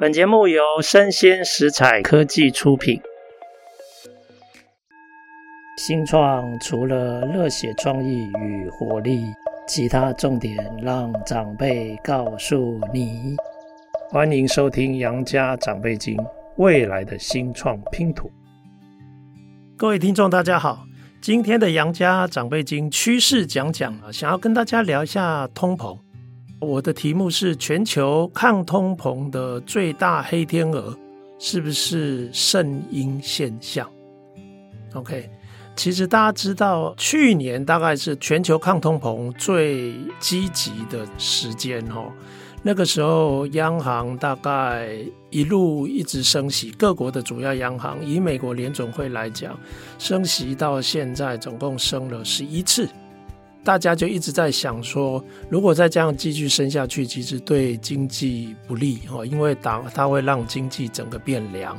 本节目由生鲜食材科技出品。新创除了热血创意与活力，其他重点让长辈告诉你。欢迎收听《杨家长辈经》，未来的新创拼图。各位听众，大家好，今天的《杨家长辈经》趋势讲讲啊，想要跟大家聊一下通膨。我的题目是：全球抗通膨的最大黑天鹅是不是圣婴现象？OK，其实大家知道，去年大概是全球抗通膨最积极的时间哦。那个时候，央行大概一路一直升息，各国的主要央行，以美国联总会来讲，升息到现在总共升了十一次。大家就一直在想说，如果再这样继续升下去，其实对经济不利哦，因为打它会让经济整个变凉，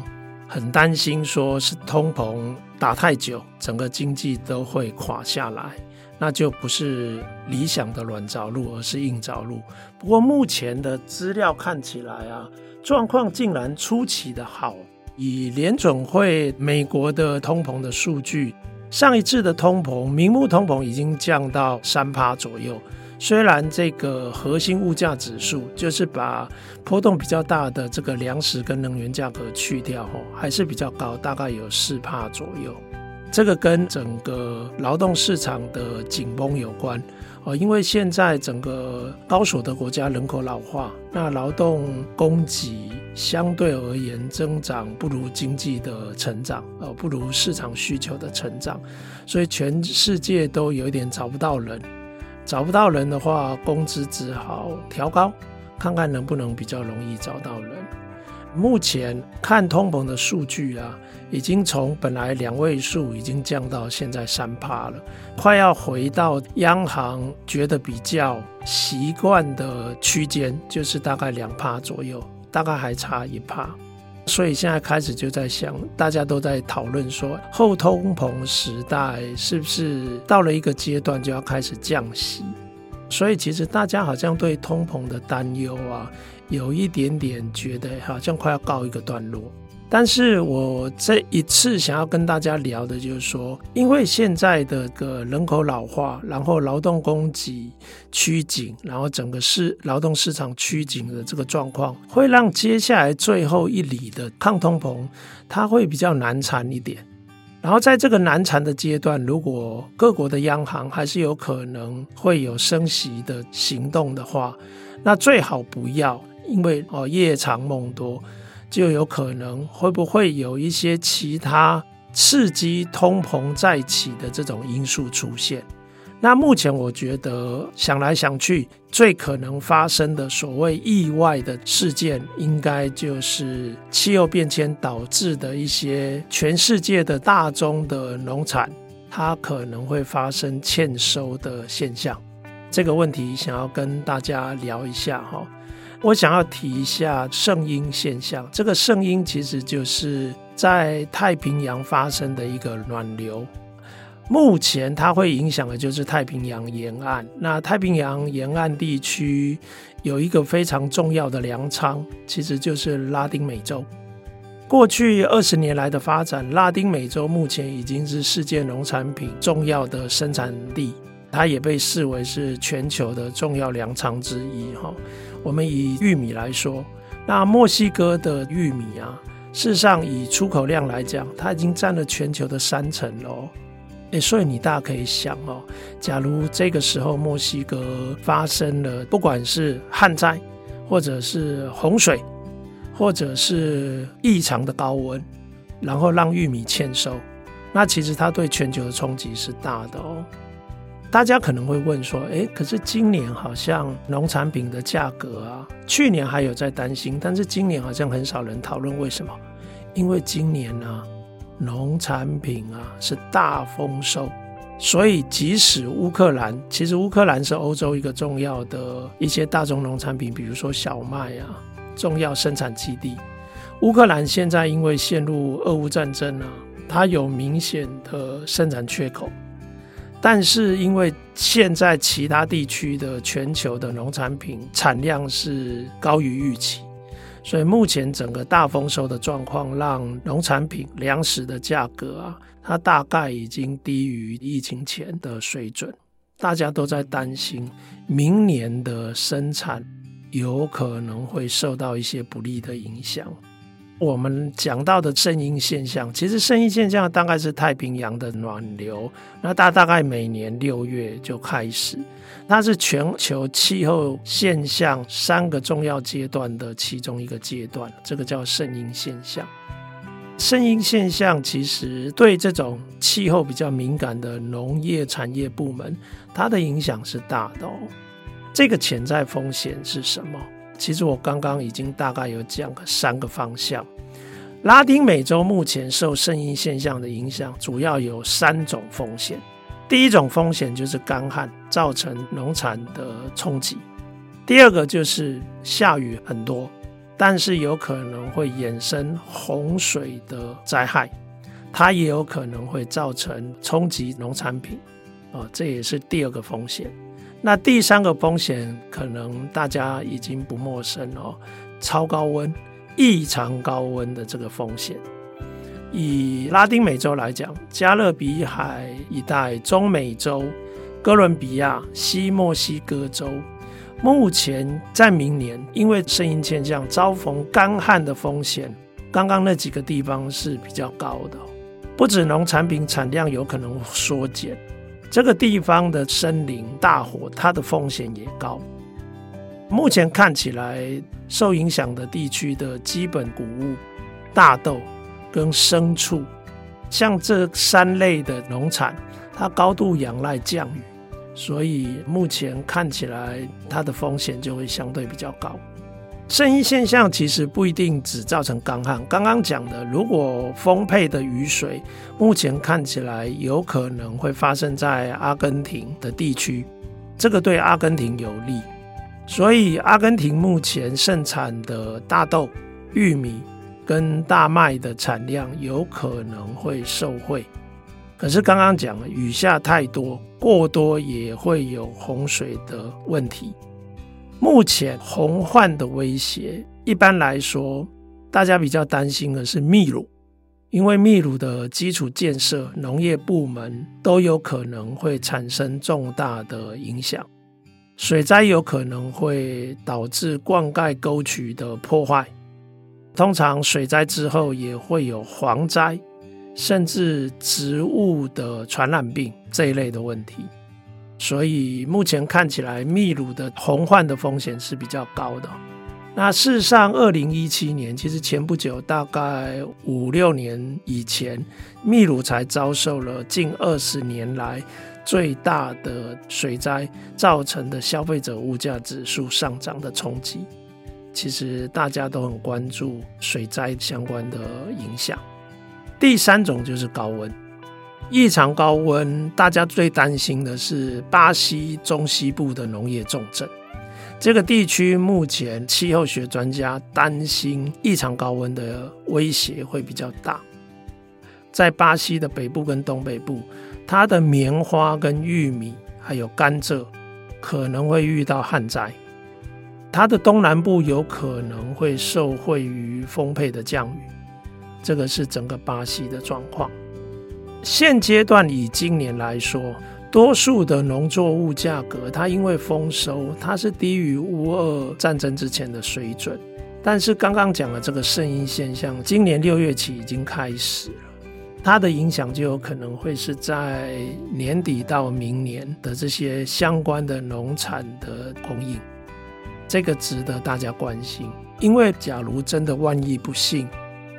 很担心说是通膨打太久，整个经济都会垮下来，那就不是理想的软着陆，而是硬着陆。不过目前的资料看起来啊，状况竟然出奇的好，以联准会美国的通膨的数据。上一次的通膨，明目通膨已经降到三趴左右。虽然这个核心物价指数，就是把波动比较大的这个粮食跟能源价格去掉后，还是比较高，大概有四趴左右。这个跟整个劳动市场的紧绷有关。哦，因为现在整个高所得国家人口老化，那劳动供给相对而言增长不如经济的成长，呃，不如市场需求的成长，所以全世界都有一点找不到人，找不到人的话，工资只好调高，看看能不能比较容易找到人。目前看通膨的数据啊。已经从本来两位数已经降到现在三趴了，快要回到央行觉得比较习惯的区间，就是大概两趴左右，大概还差一趴。所以现在开始就在想，大家都在讨论说，后通膨时代是不是到了一个阶段就要开始降息？所以其实大家好像对通膨的担忧啊，有一点点觉得好像快要告一个段落。但是我这一次想要跟大家聊的就是说，因为现在的个人口老化，然后劳动供给趋紧，然后整个市劳动市场趋紧的这个状况，会让接下来最后一里的抗通膨，它会比较难缠一点。然后在这个难缠的阶段，如果各国的央行还是有可能会有升息的行动的话，那最好不要，因为哦夜长梦多。就有可能会不会有一些其他刺激通膨再起的这种因素出现？那目前我觉得想来想去，最可能发生的所谓意外的事件，应该就是气候变迁导致的一些全世界的大宗的农产，它可能会发生欠收的现象。这个问题想要跟大家聊一下哈。我想要提一下圣婴现象，这个圣婴其实就是在太平洋发生的一个暖流，目前它会影响的就是太平洋沿岸。那太平洋沿岸地区有一个非常重要的粮仓，其实就是拉丁美洲。过去二十年来的发展，拉丁美洲目前已经是世界农产品重要的生产地，它也被视为是全球的重要粮仓之一，哈。我们以玉米来说，那墨西哥的玉米啊，事实上以出口量来讲，它已经占了全球的三成了。诶，所以你大家可以想哦，假如这个时候墨西哥发生了不管是旱灾，或者是洪水，或者是异常的高温，然后让玉米欠收，那其实它对全球的冲击是大的哦。大家可能会问说：“诶，可是今年好像农产品的价格啊，去年还有在担心，但是今年好像很少人讨论为什么？因为今年呢、啊，农产品啊是大丰收，所以即使乌克兰，其实乌克兰是欧洲一个重要的一些大宗农产品，比如说小麦啊，重要生产基地。乌克兰现在因为陷入俄乌战争啊，它有明显的生产缺口。”但是因为现在其他地区的全球的农产品产量是高于预期，所以目前整个大丰收的状况，让农产品粮食的价格啊，它大概已经低于疫情前的水准。大家都在担心明年的生产有可能会受到一些不利的影响。我们讲到的圣婴现象，其实圣婴现象大概是太平洋的暖流，那大大概每年六月就开始，它是全球气候现象三个重要阶段的其中一个阶段，这个叫圣婴现象。圣婴现象其实对这种气候比较敏感的农业产业部门，它的影响是大的哦。这个潜在风险是什么？其实我刚刚已经大概有讲了三个方向。拉丁美洲目前受圣婴现象的影响，主要有三种风险。第一种风险就是干旱造成农产的冲击；第二个就是下雨很多，但是有可能会衍生洪水的灾害，它也有可能会造成冲击农产品，啊，这也是第二个风险。那第三个风险可能大家已经不陌生哦，超高温、异常高温的这个风险。以拉丁美洲来讲，加勒比海一带、中美洲、哥伦比亚、西墨西哥州，目前在明年因为圣婴现象遭逢干旱的风险，刚刚那几个地方是比较高的，不止农产品产量有可能缩减。这个地方的森林大火，它的风险也高。目前看起来，受影响的地区的基本谷物、大豆跟牲畜，像这三类的农产，它高度仰赖降雨，所以目前看起来，它的风险就会相对比较高。圣婴现象其实不一定只造成干旱。刚刚讲的，如果丰沛的雨水，目前看起来有可能会发生在阿根廷的地区，这个对阿根廷有利。所以，阿根廷目前盛产的大豆、玉米跟大麦的产量有可能会受惠。可是刚刚讲了，雨下太多，过多也会有洪水的问题。目前洪患的威胁，一般来说，大家比较担心的是秘鲁，因为秘鲁的基础建设、农业部门都有可能会产生重大的影响，水灾有可能会导致灌溉沟渠的破坏，通常水灾之后也会有蝗灾，甚至植物的传染病这一类的问题。所以目前看起来，秘鲁的洪患的风险是比较高的。那事实上，二零一七年其实前不久，大概五六年以前，秘鲁才遭受了近二十年来最大的水灾造成的消费者物价指数上涨的冲击。其实大家都很关注水灾相关的影响。第三种就是高温。异常高温，大家最担心的是巴西中西部的农业重镇。这个地区目前气候学专家担心异常高温的威胁会比较大。在巴西的北部跟东北部，它的棉花跟玉米还有甘蔗可能会遇到旱灾。它的东南部有可能会受惠于丰沛的降雨。这个是整个巴西的状况。现阶段以今年来说，多数的农作物价格，它因为丰收，它是低于乌俄战争之前的水准。但是刚刚讲的这个声音现象，今年六月起已经开始了，它的影响就有可能会是在年底到明年的这些相关的农产的供应，这个值得大家关心。因为假如真的万一不幸，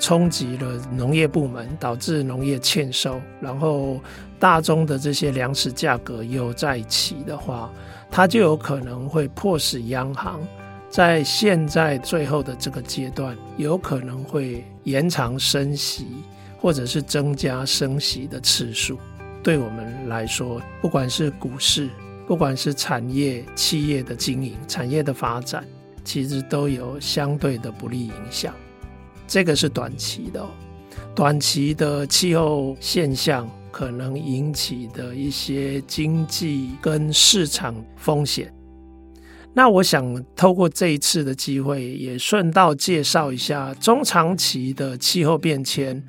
冲击了农业部门，导致农业欠收，然后大宗的这些粮食价格又再起的话，它就有可能会迫使央行在现在最后的这个阶段，有可能会延长升息，或者是增加升息的次数。对我们来说，不管是股市，不管是产业、企业的经营、产业的发展，其实都有相对的不利影响。这个是短期的，短期的气候现象可能引起的一些经济跟市场风险。那我想透过这一次的机会，也顺道介绍一下中长期的气候变迁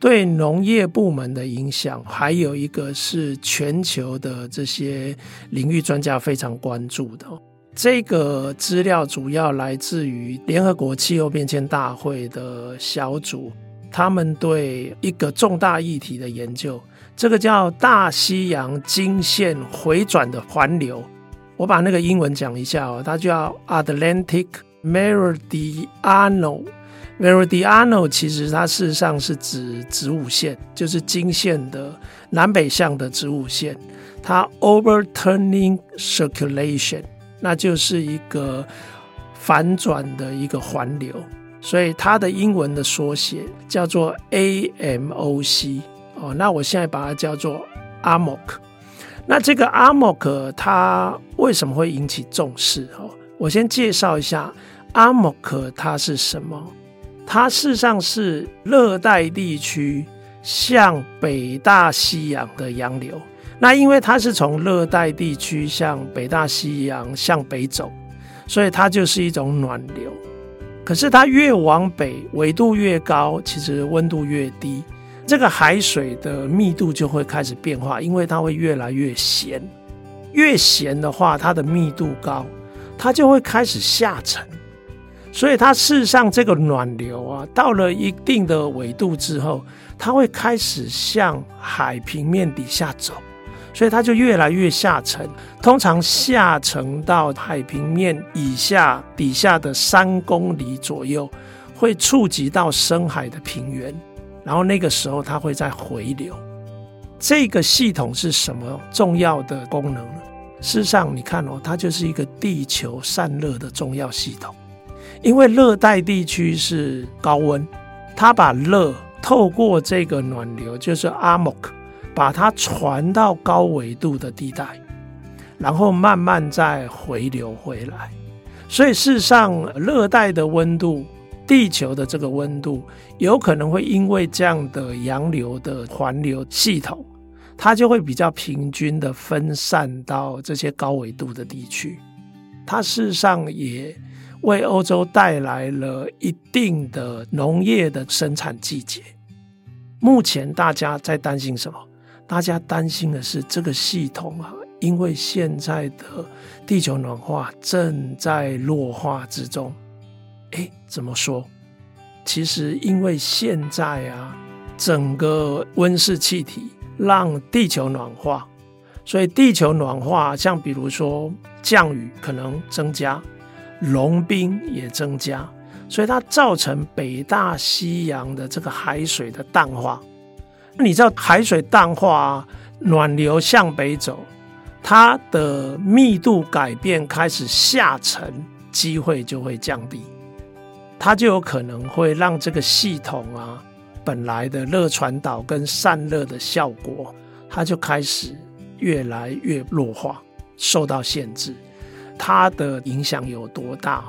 对农业部门的影响，还有一个是全球的这些领域专家非常关注的。这个资料主要来自于联合国气候变迁大会的小组，他们对一个重大议题的研究，这个叫大西洋经线回转的环流。我把那个英文讲一下哦，它叫 Atlantic Meridional。Meridional 其实它事实上是指子午线，就是经线的南北向的子午线。它 Overturning Circulation，那就是一个反转的一个环流，所以它的英文的缩写叫做 AMOC 哦。那我现在把它叫做 AMOC。那这个 AMOC 它为什么会引起重视？哦，我先介绍一下 AMOC 它是什么。它事实上是热带地区向北大西洋的洋流。那因为它是从热带地区向北大西洋向北走，所以它就是一种暖流。可是它越往北，纬度越高，其实温度越低。这个海水的密度就会开始变化，因为它会越来越咸。越咸的话，它的密度高，它就会开始下沉。所以它事实上这个暖流啊，到了一定的纬度之后，它会开始向海平面底下走，所以它就越来越下沉。通常下沉到海平面以下底下的三公里左右，会触及到深海的平原。然后那个时候它会再回流，这个系统是什么重要的功能呢？事实上，你看哦，它就是一个地球散热的重要系统。因为热带地区是高温，它把热透过这个暖流，就是 AMOC，把它传到高纬度的地带，然后慢慢再回流回来。所以事实上，热带的温度。地球的这个温度有可能会因为这样的洋流的环流系统，它就会比较平均的分散到这些高纬度的地区。它事实上也为欧洲带来了一定的农业的生产季节。目前大家在担心什么？大家担心的是这个系统啊，因为现在的地球暖化正在弱化之中。哎，怎么说？其实因为现在啊，整个温室气体让地球暖化，所以地球暖化，像比如说降雨可能增加，融冰也增加，所以它造成北大西洋的这个海水的淡化。那你知道海水淡化，暖流向北走，它的密度改变开始下沉，机会就会降低。它就有可能会让这个系统啊，本来的热传导跟散热的效果，它就开始越来越弱化，受到限制。它的影响有多大？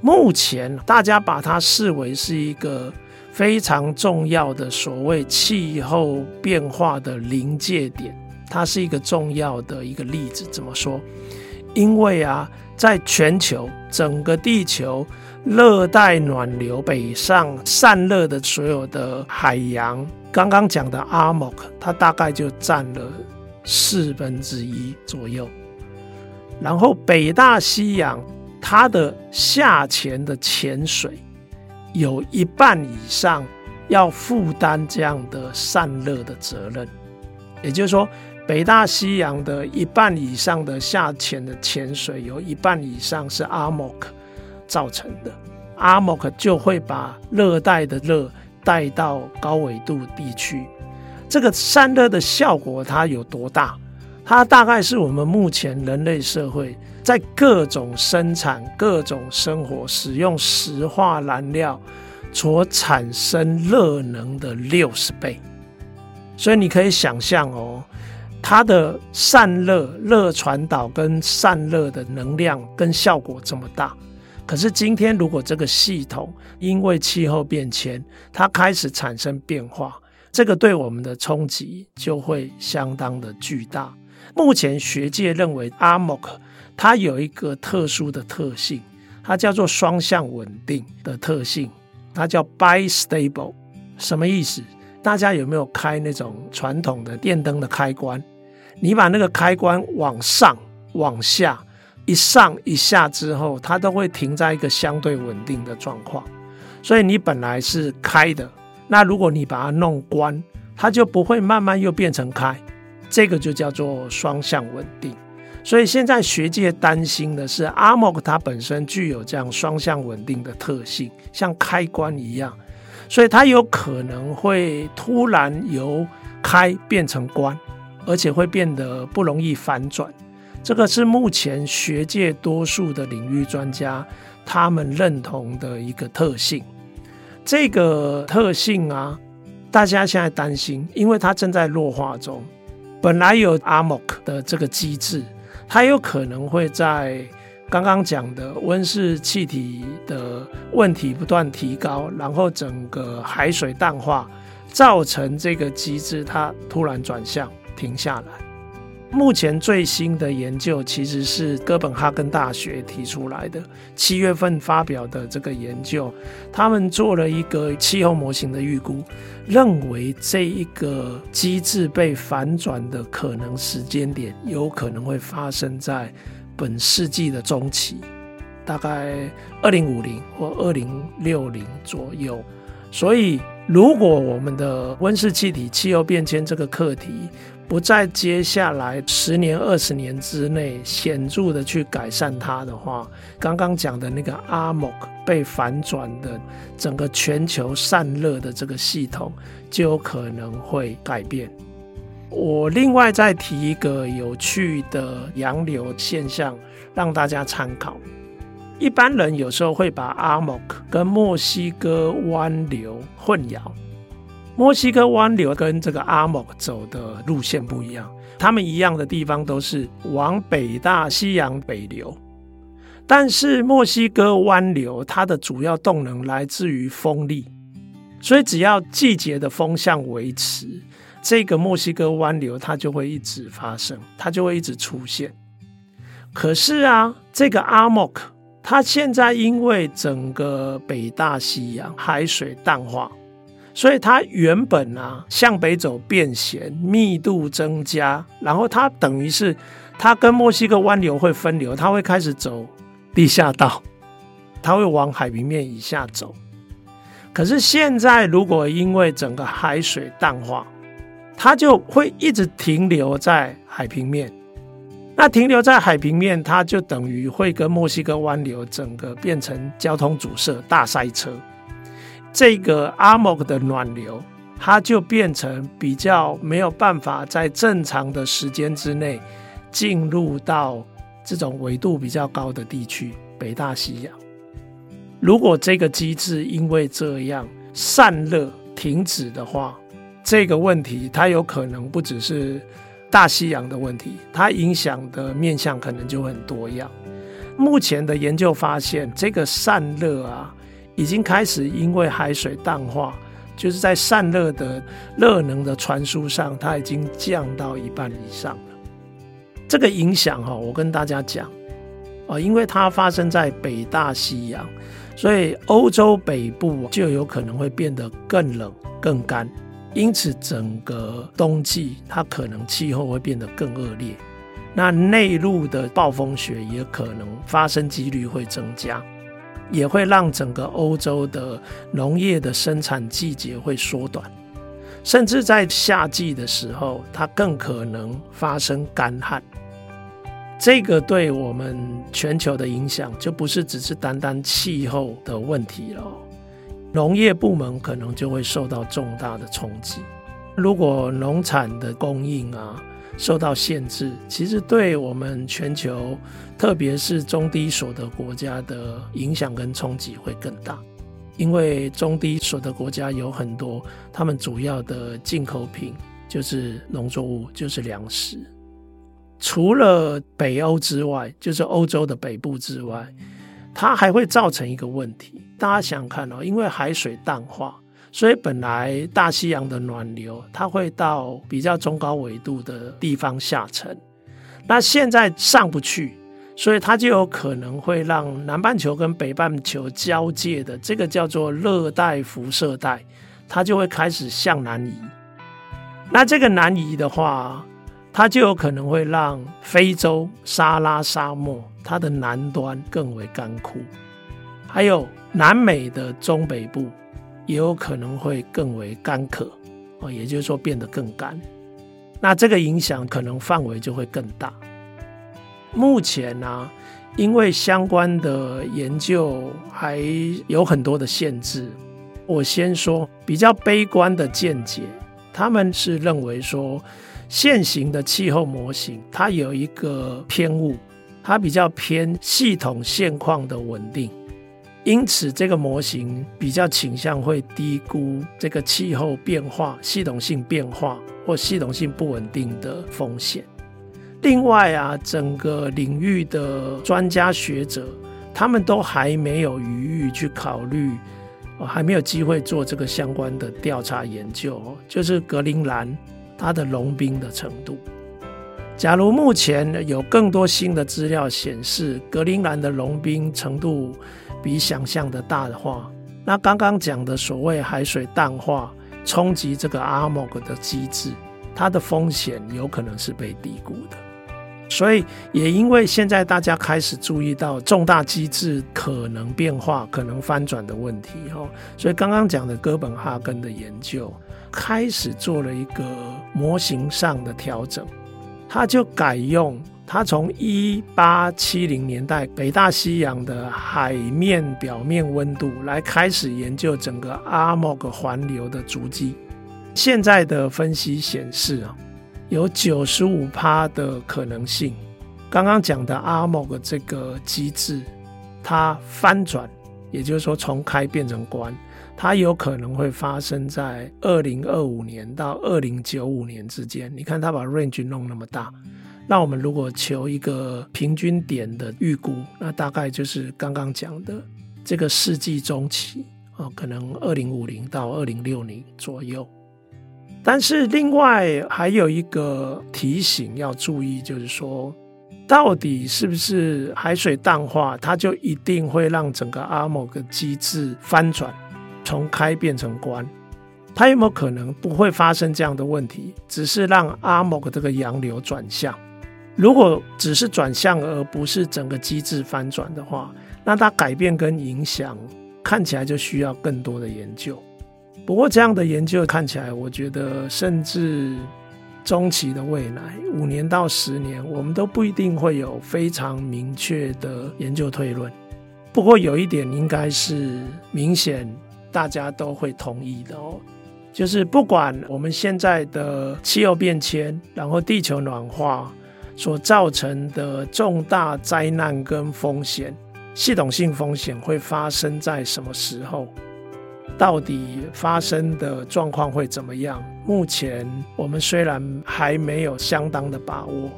目前大家把它视为是一个非常重要的所谓气候变化的临界点，它是一个重要的一个例子。怎么说？因为啊，在全球整个地球。热带暖流北上散热的所有的海洋，刚刚讲的阿莫克它大概就占了四分之一左右。然后北大西洋，它的下潜的潜水有一半以上要负担这样的散热的责任。也就是说，北大西洋的一半以上的下潜的潜水，有一半以上是 AMOC。造成的 AMOC 就会把热带的热带到高纬度地区，这个散热的效果它有多大？它大概是我们目前人类社会在各种生产、各种生活使用石化燃料所产生热能的六十倍。所以你可以想象哦，它的散热、热传导跟散热的能量跟效果这么大。可是今天，如果这个系统因为气候变迁，它开始产生变化，这个对我们的冲击就会相当的巨大。目前学界认为，AMOC 它有一个特殊的特性，它叫做双向稳定的特性，它叫 bistable，什么意思？大家有没有开那种传统的电灯的开关？你把那个开关往上、往下一上一下之后，它都会停在一个相对稳定的状况。所以你本来是开的，那如果你把它弄关，它就不会慢慢又变成开。这个就叫做双向稳定。所以现在学界担心的是，ARMOC 它本身具有这样双向稳定的特性，像开关一样。所以它有可能会突然由开变成关，而且会变得不容易反转。这个是目前学界多数的领域专家他们认同的一个特性。这个特性啊，大家现在担心，因为它正在弱化中。本来有 ARMOC 的这个机制，它有可能会在。刚刚讲的温室气体的问题不断提高，然后整个海水淡化，造成这个机制它突然转向停下来。目前最新的研究其实是哥本哈根大学提出来的，七月份发表的这个研究，他们做了一个气候模型的预估，认为这一个机制被反转的可能时间点，有可能会发生在。本世纪的中期，大概二零五零或二零六零左右。所以，如果我们的温室气体、气候变迁这个课题不在接下来十年、二十年之内显著的去改善它的话，刚刚讲的那个 ARMOC 被反转的整个全球散热的这个系统就有可能会改变。我另外再提一个有趣的洋流现象，让大家参考。一般人有时候会把 ARMOC 跟墨西哥湾流混淆。墨西哥湾流跟这个阿莫走的路线不一样，他们一样的地方都是往北大西洋北流，但是墨西哥湾流它的主要动能来自于风力，所以只要季节的风向维持。这个墨西哥湾流它就会一直发生，它就会一直出现。可是啊，这个阿莫克它现在因为整个北大西洋海水淡化，所以它原本啊向北走变咸，密度增加，然后它等于是它跟墨西哥湾流会分流，它会开始走地下道，它会往海平面以下走。可是现在如果因为整个海水淡化，它就会一直停留在海平面，那停留在海平面，它就等于会跟墨西哥湾流整个变成交通阻塞、大塞车。这个 ARMOC 的暖流，它就变成比较没有办法在正常的时间之内进入到这种纬度比较高的地区，北大西洋。如果这个机制因为这样散热停止的话，这个问题，它有可能不只是大西洋的问题，它影响的面向可能就很多样。目前的研究发现，这个散热啊，已经开始因为海水淡化，就是在散热的热能的传输上，它已经降到一半以上了。这个影响哈，我跟大家讲啊，因为它发生在北大西洋，所以欧洲北部就有可能会变得更冷、更干。因此，整个冬季它可能气候会变得更恶劣，那内陆的暴风雪也可能发生几率会增加，也会让整个欧洲的农业的生产季节会缩短，甚至在夏季的时候，它更可能发生干旱。这个对我们全球的影响就不是只是单单气候的问题了。农业部门可能就会受到重大的冲击。如果农产的供应啊受到限制，其实对我们全球，特别是中低所得国家的影响跟冲击会更大。因为中低所得国家有很多，他们主要的进口品就是农作物，就是粮食。除了北欧之外，就是欧洲的北部之外。它还会造成一个问题，大家想想看哦，因为海水淡化，所以本来大西洋的暖流它会到比较中高纬度的地方下沉，那现在上不去，所以它就有可能会让南半球跟北半球交界的这个叫做热带辐射带，它就会开始向南移。那这个南移的话，它就有可能会让非洲撒拉沙漠它的南端更为干枯，还有南美的中北部也有可能会更为干渴，哦，也就是说变得更干。那这个影响可能范围就会更大。目前呢、因为相关的研究还有很多的限制，我先说比较悲观的见解，他们是认为说，现行的气候模型它有一个偏误，它比较偏系统现况的稳定，因此这个模型比较倾向会低估这个气候变化、系统性变化或系统性不稳定的风险。另外啊，整个领域的专家学者，他们都还没有余裕去考虑，还没有机会做这个相关的调查研究。就是格陵兰它的融冰的程度。假如目前有更多新的资料显示格陵兰的融冰程度比想象的大的话，那刚刚讲的所谓海水淡化冲击这个阿莫格的机制，它的风险有可能是被低估的。所以，也因为现在大家开始注意到重大机制可能变化、可能翻转的问题，哈，所以刚刚讲的哥本哈根的研究开始做了一个模型上的调整，他就改用他从一八七零年代北大西洋的海面表面温度来开始研究整个阿莫格环流的足迹。现在的分析显示啊。有九十五趴的可能性，刚刚讲的阿莫格这个机制，它翻转，也就是说从开变成关，它有可能会发生在二零二五年到二零九五年之间。你看它把 range 弄那么大，那我们如果求一个平均点的预估，那大概就是刚刚讲的这个世纪中期啊，可能二零五零到二零六零左右。但是另外还有一个提醒要注意，就是说，到底是不是海水淡化，它就一定会让整个 ARMOG 机制翻转，从开变成关？它有没有可能不会发生这样的问题，只是让 ARMOG 这个洋流转向？如果只是转向而不是整个机制翻转的话，那它改变跟影响看起来就需要更多的研究。不过，这样的研究看起来，我觉得甚至中期的未来五年到十年，我们都不一定会有非常明确的研究推论。不过，有一点应该是明显大家都会同意的哦，就是不管我们现在的气候变迁，然后地球暖化所造成的重大灾难跟风险，系统性风险会发生在什么时候？到底发生的状况会怎么样？目前我们虽然还没有相当的把握，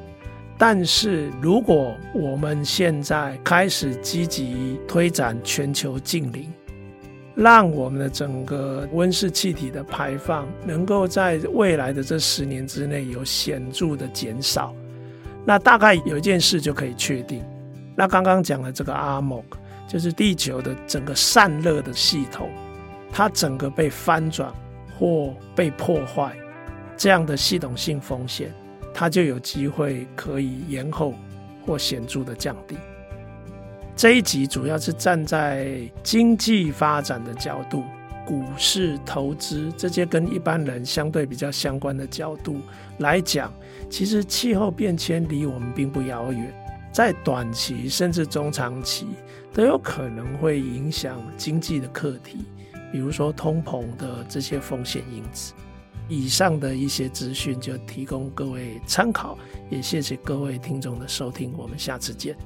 但是如果我们现在开始积极推展全球净零，让我们的整个温室气体的排放能够在未来的这十年之内有显著的减少，那大概有一件事就可以确定。那刚刚讲的这个 ARMOG，就是地球的整个散热的系统。它整个被翻转或被破坏，这样的系统性风险，它就有机会可以延后或显著的降低。这一集主要是站在经济发展的角度、股市投资这些跟一般人相对比较相关的角度来讲，其实气候变迁离我们并不遥远，在短期甚至中长期都有可能会影响经济的课题。比如说通膨的这些风险因子，以上的一些资讯就提供各位参考，也谢谢各位听众的收听，我们下次见。